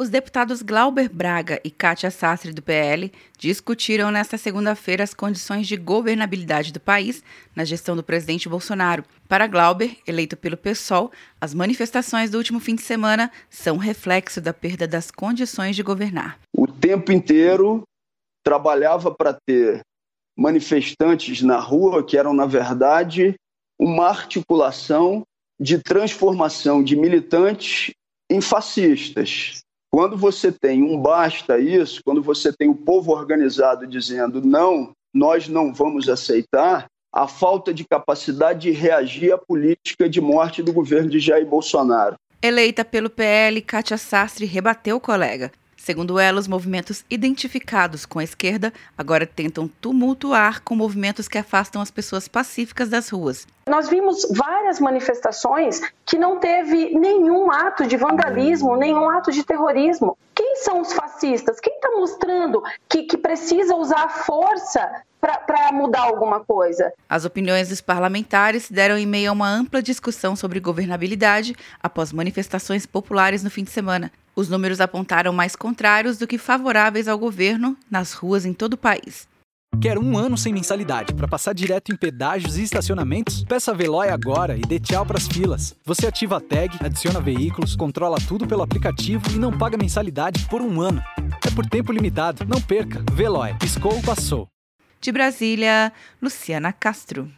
Os deputados Glauber Braga e Kátia Sastre, do PL, discutiram nesta segunda-feira as condições de governabilidade do país na gestão do presidente Bolsonaro. Para Glauber, eleito pelo PSOL, as manifestações do último fim de semana são reflexo da perda das condições de governar. O tempo inteiro trabalhava para ter manifestantes na rua que eram, na verdade, uma articulação de transformação de militantes em fascistas. Quando você tem um basta isso, quando você tem o povo organizado dizendo não, nós não vamos aceitar, a falta de capacidade de reagir à política de morte do governo de Jair Bolsonaro. Eleita pelo PL, Kátia Sastre rebateu o colega. Segundo ela, os movimentos identificados com a esquerda agora tentam tumultuar com movimentos que afastam as pessoas pacíficas das ruas. Nós vimos várias manifestações que não teve nenhum ato de vandalismo, nenhum ato de terrorismo. Quem são os fascistas? Quem está mostrando que, que precisa usar a força para mudar alguma coisa. As opiniões dos parlamentares se deram em meio a uma ampla discussão sobre governabilidade após manifestações populares no fim de semana. Os números apontaram mais contrários do que favoráveis ao governo nas ruas em todo o país. Quer um ano sem mensalidade para passar direto em pedágios e estacionamentos? Peça a Veloy agora e dê tchau para as filas. Você ativa a tag, adiciona veículos, controla tudo pelo aplicativo e não paga mensalidade por um ano. É por tempo limitado. Não perca. Veloy. Piscou, passou. De Brasília, Luciana Castro.